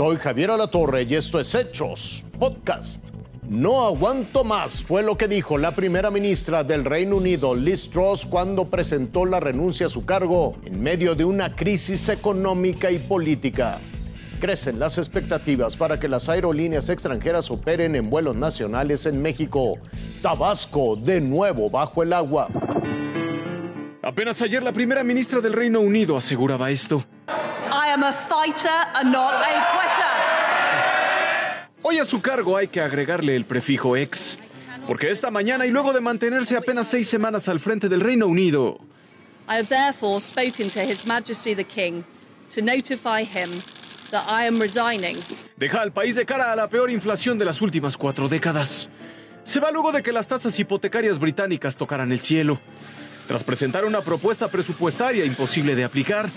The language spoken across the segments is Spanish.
Soy Javier Alatorre y esto es Hechos Podcast. No aguanto más, fue lo que dijo la primera ministra del Reino Unido, Liz Truss, cuando presentó la renuncia a su cargo en medio de una crisis económica y política. Crecen las expectativas para que las aerolíneas extranjeras operen en vuelos nacionales en México. Tabasco, de nuevo bajo el agua. Apenas ayer la primera ministra del Reino Unido aseguraba esto. I am a fighter and not a quitter. Hoy a su cargo hay que agregarle el prefijo ex, porque esta mañana y luego de mantenerse apenas seis semanas al frente del Reino Unido, I have therefore spoken to His Majesty the King to notify him that I am resigning. deja al país de cara a la peor inflación de las últimas cuatro décadas. Se va luego de que las tasas hipotecarias británicas tocaran el cielo. Tras presentar una propuesta presupuestaria imposible de aplicar,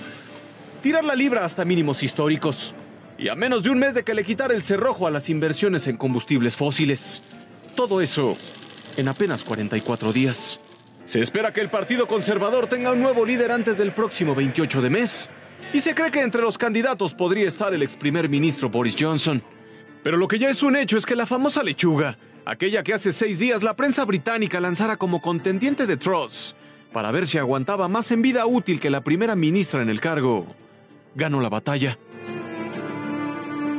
tirar la libra hasta mínimos históricos y a menos de un mes de que le quitara el cerrojo a las inversiones en combustibles fósiles. Todo eso en apenas 44 días. Se espera que el Partido Conservador tenga un nuevo líder antes del próximo 28 de mes. Y se cree que entre los candidatos podría estar el ex primer ministro Boris Johnson. Pero lo que ya es un hecho es que la famosa lechuga, aquella que hace seis días la prensa británica lanzara como contendiente de Truss, para ver si aguantaba más en vida útil que la primera ministra en el cargo, ganó la batalla.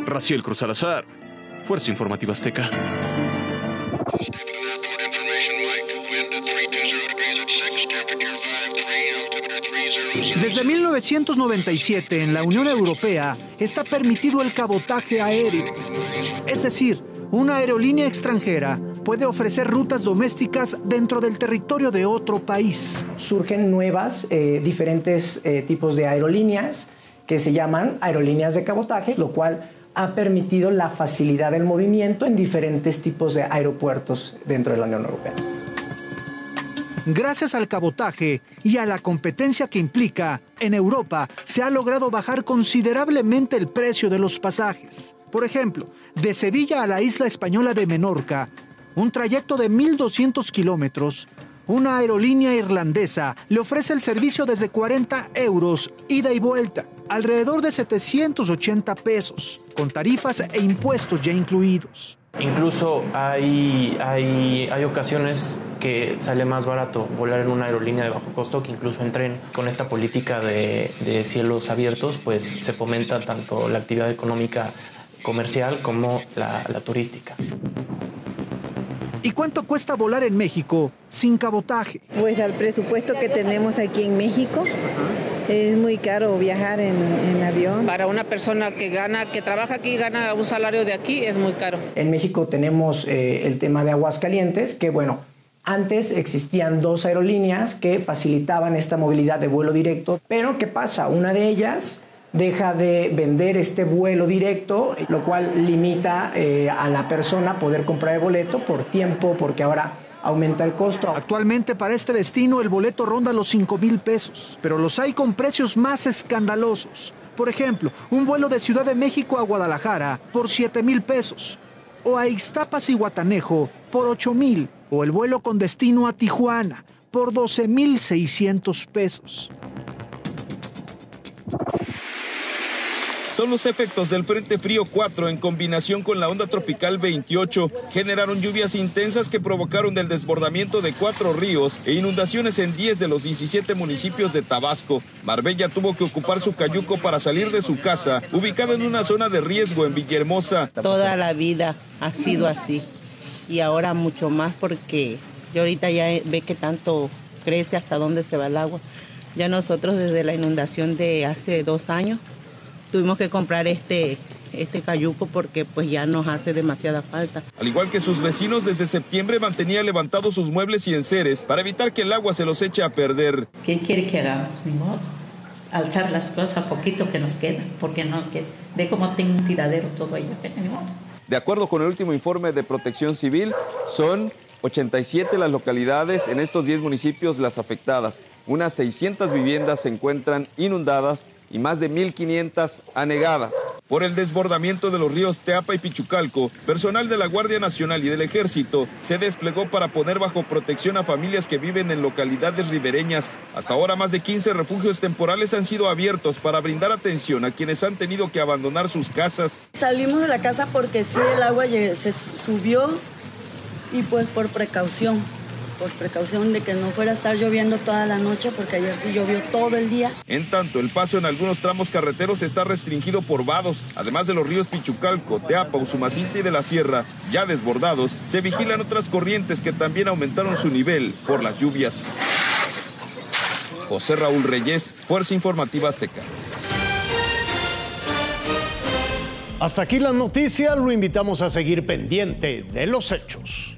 Raciel Cruz Salazar, Fuerza Informativa Azteca. Desde 1997 en la Unión Europea está permitido el cabotaje aéreo. Es decir, una aerolínea extranjera puede ofrecer rutas domésticas dentro del territorio de otro país. surgen nuevas, eh, diferentes eh, tipos de aerolíneas que se llaman aerolíneas de cabotaje, lo cual ha permitido la facilidad del movimiento en diferentes tipos de aeropuertos dentro de la Unión Europea. Gracias al cabotaje y a la competencia que implica, en Europa se ha logrado bajar considerablemente el precio de los pasajes. Por ejemplo, de Sevilla a la isla española de Menorca, un trayecto de 1.200 kilómetros, una aerolínea irlandesa le ofrece el servicio desde 40 euros ida y vuelta, alrededor de 780 pesos, con tarifas e impuestos ya incluidos. Incluso hay, hay, hay ocasiones que sale más barato volar en una aerolínea de bajo costo que incluso en tren. Con esta política de, de cielos abiertos, pues se fomenta tanto la actividad económica comercial como la, la turística. ¿Y cuánto cuesta volar en México sin cabotaje? Pues al presupuesto que tenemos aquí en México, es muy caro viajar en, en avión. Para una persona que gana, que trabaja aquí y gana un salario de aquí, es muy caro. En México tenemos eh, el tema de Aguascalientes, que bueno, antes existían dos aerolíneas que facilitaban esta movilidad de vuelo directo, pero ¿qué pasa? Una de ellas deja de vender este vuelo directo, lo cual limita eh, a la persona poder comprar el boleto por tiempo, porque ahora aumenta el costo. Actualmente para este destino el boleto ronda los 5 mil pesos, pero los hay con precios más escandalosos. Por ejemplo, un vuelo de Ciudad de México a Guadalajara por 7 mil pesos, o a Ixtapas y Guatanejo por 8 mil, o el vuelo con destino a Tijuana por 12 mil 600 pesos. Son los efectos del Frente Frío 4 en combinación con la onda tropical 28. Generaron lluvias intensas que provocaron el desbordamiento de cuatro ríos e inundaciones en 10 de los 17 municipios de Tabasco. Marbella tuvo que ocupar su cayuco para salir de su casa, ubicada en una zona de riesgo en Villahermosa. Toda la vida ha sido así y ahora mucho más porque yo ahorita ya ve que tanto crece hasta dónde se va el agua. Ya nosotros desde la inundación de hace dos años tuvimos que comprar este, este cayuco porque pues ya nos hace demasiada falta. Al igual que sus vecinos, desde septiembre mantenía levantados sus muebles y enseres para evitar que el agua se los eche a perder. ¿Qué quiere que hagamos? Ni modo. Alzar las cosas a poquito que nos queda, porque no, que ve cómo tengo un tiradero todo allá, pero ni modo. De acuerdo con el último informe de Protección Civil, son 87 las localidades en estos 10 municipios las afectadas. Unas 600 viviendas se encuentran inundadas y más de 1.500 anegadas. Por el desbordamiento de los ríos Teapa y Pichucalco, personal de la Guardia Nacional y del Ejército se desplegó para poner bajo protección a familias que viven en localidades ribereñas. Hasta ahora más de 15 refugios temporales han sido abiertos para brindar atención a quienes han tenido que abandonar sus casas. Salimos de la casa porque sí, el agua se subió y pues por precaución por precaución de que no fuera a estar lloviendo toda la noche, porque ayer sí llovió todo el día. En tanto, el paso en algunos tramos carreteros está restringido por vados, además de los ríos Pichucalco, Teapa, Usumacinta y de la Sierra, ya desbordados, se vigilan otras corrientes que también aumentaron su nivel por las lluvias. José Raúl Reyes, Fuerza Informativa Azteca. Hasta aquí la noticia, lo invitamos a seguir pendiente de los hechos.